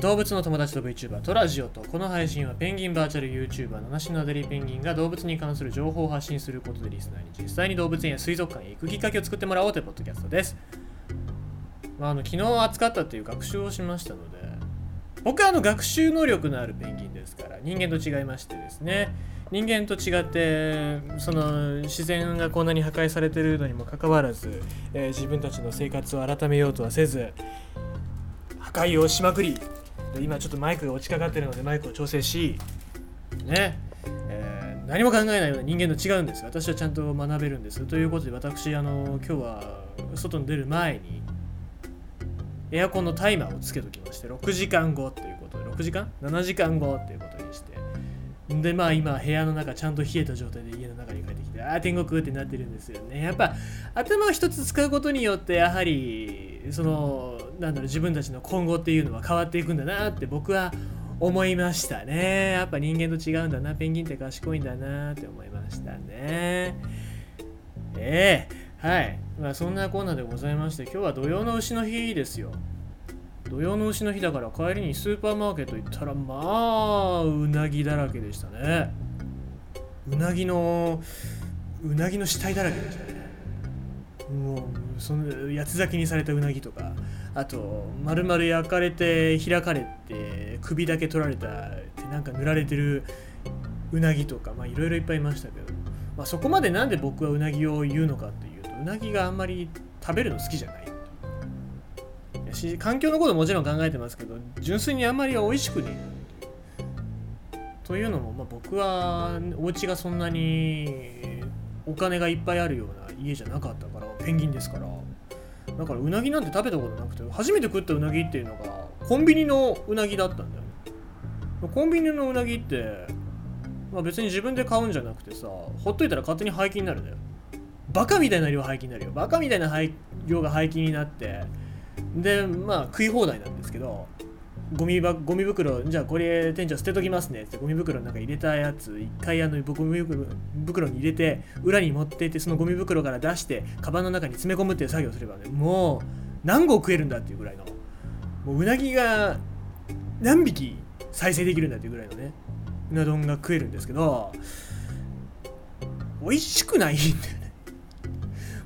動物の友達と VTuber トラジオとこの配信はペンギンバーチャル YouTuber 七種のアデリペンギンが動物に関する情報を発信することでリスナーに実際に動物園や水族館へ行くきっかけを作ってもらおうというポッドキャストです、まあ、あの昨日扱ったっていう学習をしましたので僕はあの学習能力のあるペンギンですから人間と違いましてですね人間と違ってその自然がこんなに破壊されてるのにもかかわらず、えー自分たちの生活を改めようとはせず破壊をしまくりで今ちょっとマイクが落ちかかってるのでマイクを調整しね、えー何も考えないような人間と違うんです。私はちゃんと学べるんです。ということで私あの今日は外に出る前にエアコンのタイマーをつけときまして6時間後ということで6時間 ?7 時間後ということにしてでまあ今部屋の中ちゃんと冷えた状態で家の中に帰ってきてああ天国ってなってるんですよね。やっぱ頭を一つ使うことによってやはりそのなんだろう自分たちの今後っていうのは変わっていくんだなって僕は思いましたね。やっぱ人間と違うんだな。ペンギンって賢いんだなって思いましたね。ええ。はい。まあそんなコーナーでございまして今日は土曜の牛の日ですよ。土曜の牛の日だから帰りにスーパーマーケット行ったらまあうなぎだらけでしたね。うなぎのうなぎの死体だらけでしたね。もうその八つ咲きにされたうなぎとかあと丸々焼かれて開かれて首だけ取られたってなんか塗られてるうなぎとかいろいろいっぱいいましたけど、まあ、そこまでなんで僕はうなぎを言うのかっていうとうなぎがあんまり食べるの好きじゃない。し環境のことももちろん考えてますけど純粋にあんまり美味しくねというのも、まあ、僕はお家がそんなにお金がいっぱいあるような家じゃなかったからペンギンですから。だからうなぎなんて食べたことなくて初めて食ったうなぎっていうのがコンビニのうなぎだったんだよね。コンビニのうなぎって、まあ、別に自分で買うんじゃなくてさほっといたら勝手に廃棄になるんだよ。バカみたいな量廃棄になるよ。バカみたいな廃量が廃棄になってでまあ食い放題なんですけどゴミばゴミ袋じゃあこれ店長捨てときますね。ってゴミ袋の中に入れたやつ一回あのゴミ袋に入れて裏に持っていってそのゴミ袋から出してカバンの中に詰め込むっていう作業をすればねもう何合食えるんだっていうぐらいの。もううなぎが何匹再生できるんだっていうぐらいのねうな丼が食えるんですけど美味しくないんだよ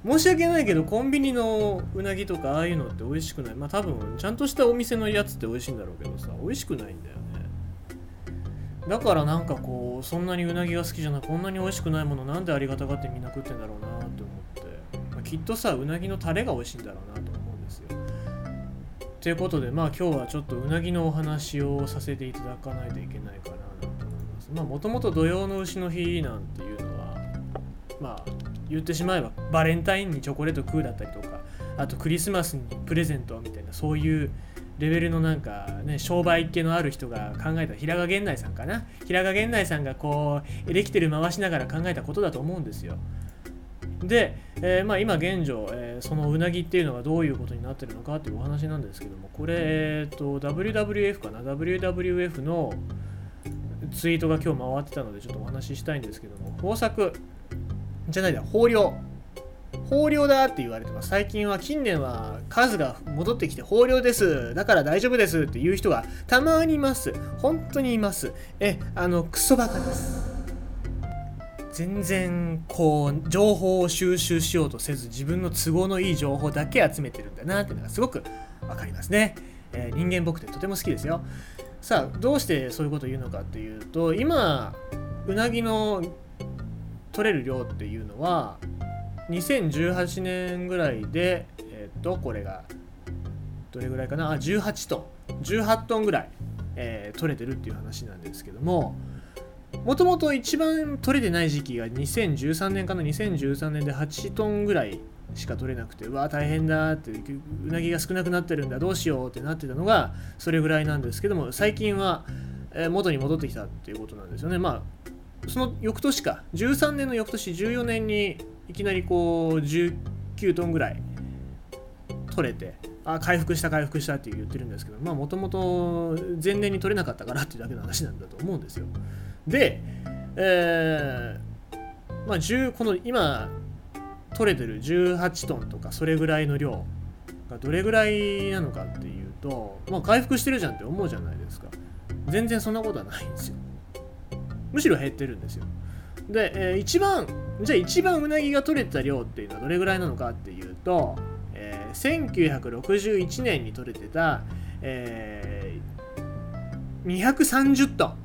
申し訳ないけどコンビニのうなぎとかああいうのって美味しくない。まあ多分ちゃんとしたお店のやつって美味しいんだろうけどさ美味しくないんだよね。だからなんかこうそんなにうなぎが好きじゃないこんなに美味しくないものなんでありがたがってみんな食ってんだろうなって思って、まあきっとさうなぎのタレが美味しいんだろうなと思うんですよ。ということでまあ今日はちょっとうなぎのお話をさせていただかないといけないかなと思います。まあもともと土曜の牛の日なんていうのはまあ言ってしまえばバレンタインにチョコレート食うだったりとかあとクリスマスにプレゼントみたいなそういうレベルのなんかね商売系のある人が考えた平賀源内さんかな。平賀源内さんがこうエレキテル回しながら考えたことだと思うんですよ。で、えーまあ、今現状、えーそのうなぎっていうのがどういうことになってるのかっていうお話なんですけどもこれ、えー、と WWF かな？WWF のツイートが今日回ってたのでちょっとお話ししたいんですけども豊作。じゃないだ豊漁。豊漁だって言われてます。最近は近年は数が戻ってきて豊漁です。だから大丈夫ですっていう人がたまにいます。本当にいます。えあのクソバカです。全然こう情報を収集しようとせず自分の都合のいい情報だけ集めてるんだなっていうのがすごくわかりますね、えー人間僕ってとても好きですよ。さあどうしてそういうことを言うのかっていうと今うなぎの取れる量っていうのは2018年ぐらいでえっとこれがどれぐらいかな？あ18トン。18トンぐらい、えー取れてるっていう話なんですけどももともと一番取れてない時期が2013年かな？2013年で8トンぐらいしか取れなくてうわ大変だってうなぎが少なくなってるんだどうしようってなってたのがそれぐらいなんですけども最近は、元に戻ってきたっていうことなんですよね。まあその翌年か。13年の翌年14年にいきなりこう19トンぐらい取れてあ回復した回復したって言ってるんですけどまあもともと前年に取れなかったからっていうだけの話なんだと思うんですよ。で、えーまあ、この今取れてる18トンとかそれぐらいの量がどれぐらいなのかっていうと、まあ、回復してるじゃんって思うじゃないですか。全然そんなことはないんですよ。むしろ減ってるんですよ。で、えー、一番じゃあ一番うなぎが取れた量っていうのはどれぐらいなのかっていうと、えー、1961年に取れてた、えー、230トン。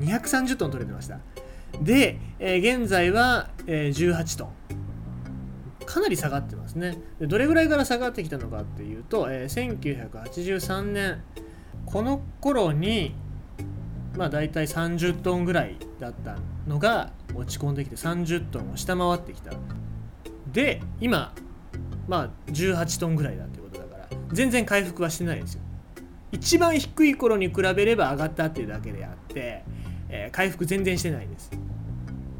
230トン取れてました。で、えー、現在は、えー、18トン。かなり下がってますね。でどれぐらいから下がってきたのかっていうと、えー、1983年この頃にまあ大体30トンぐらいだったのが落ち込んできて30トンを下回ってきた。で今まあ18トンぐらいだってことだから全然回復はしてないですよ。一番低い頃に比べれば上がったっていうだけであって、えー、回復全然してないです。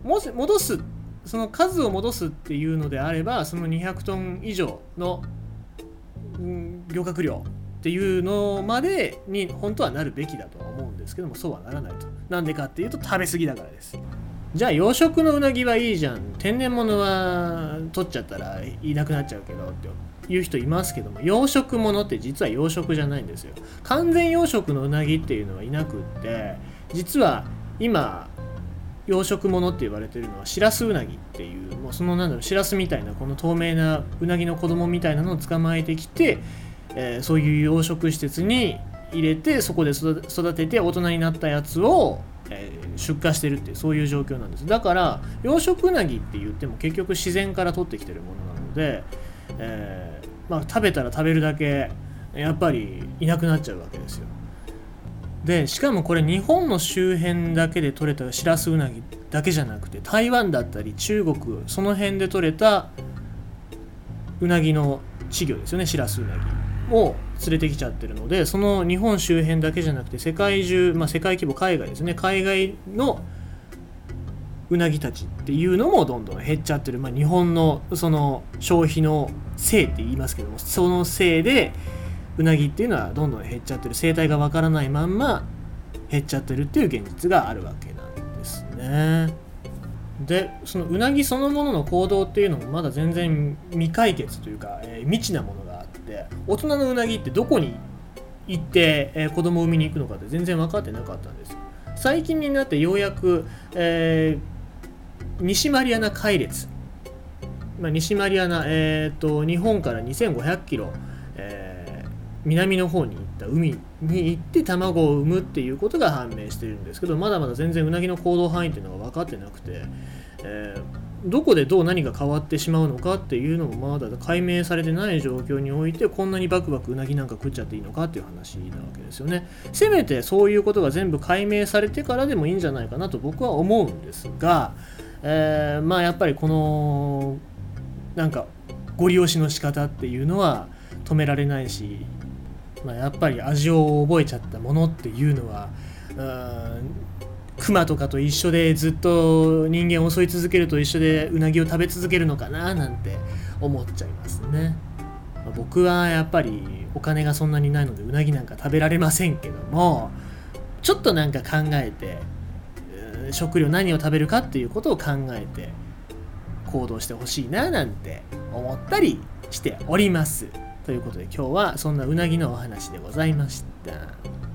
もし戻すその数を戻すっていうのであればその200トン以上の、うん、漁獲量っていうのまでに本当はなるべきだとは思うんですけどもそうはならないと。なんでかっていうと食べ過ぎだからです。じゃあ養殖のうなぎはいいじゃん。天然物は取っちゃったらいなくなっちゃうけどっていう人いますけども養殖物って実は養殖じゃないんですよ。完全養殖のうなぎっていうのはいなくって実は今養殖物って言われてるのはシラスウナギっていうもうそのなんだろうシラスみたいなこの透明なうなぎの子供みたいなのを捕まえてきて、えー、そういう養殖施設に入れてそこで育てて大人になったやつを、えー、出荷してるっていうそういう状況なんです。だから養殖うなぎって言っても結局自然から取ってきてるものなので、えー、まあ、食べたら食べるだけやっぱりいなくなっちゃうわけですよ。でしかもこれ日本の周辺だけで取れたシラスウナギだけじゃなくて台湾だったり中国その辺で取れたうなぎの稚魚ですよねシラスウナギ。を連れてきちゃってるのでその日本周辺だけじゃなくて世界中、まあ、世界規模海外ですね。海外のうなぎたちっていうのもどんどん減っちゃってる、まあ、日本のその消費のせいって言いますけどもそのせいでうなぎっていうのはどんどん減っちゃってる。生態がわからないまんま減っちゃってるっていう現実があるわけなんですね。でそのうなぎそのものの行動っていうのもまだ全然未解決というか、えー、未知なものって大人のうなぎってどこに行って、えー、子供を産みに行くのかって全然分かってなかったんです最近になってようやく、えー、西マリアナ海列、まあ、西マリアナ、えーと、日本から2500キロ、えー南の方に行った海に行って卵を産むっていうことが判明してるんですけどまだまだ全然うなぎの行動範囲っていうのが分かってなくて、えー、どこでどう何が変わってしまうのかっていうのもまだ解明されてない状況においてこんなにバクバクうなぎなんか食っちゃっていいのかっていう話なわけですよね。せめてそういうことが全部解明されてからでもいいんじゃないかなと僕は思うんですが、えー、まあやっぱりこのなんかご利用しの仕方っていうのは止められないしまあ、やっぱり味を覚えちゃったものっていうのはクマとかと一緒でずっと人間を襲い続けると一緒でうなぎを食べ続けるのかななんて思っちゃいますね。まあ、僕はやっぱりお金がそんなにないのでうなぎなんか食べられませんけどもちょっとなんか考えて食料何を食べるかっていうことを考えて行動してほしいななんて思ったりしております。ということで今日はそんなうなぎのお話でございました。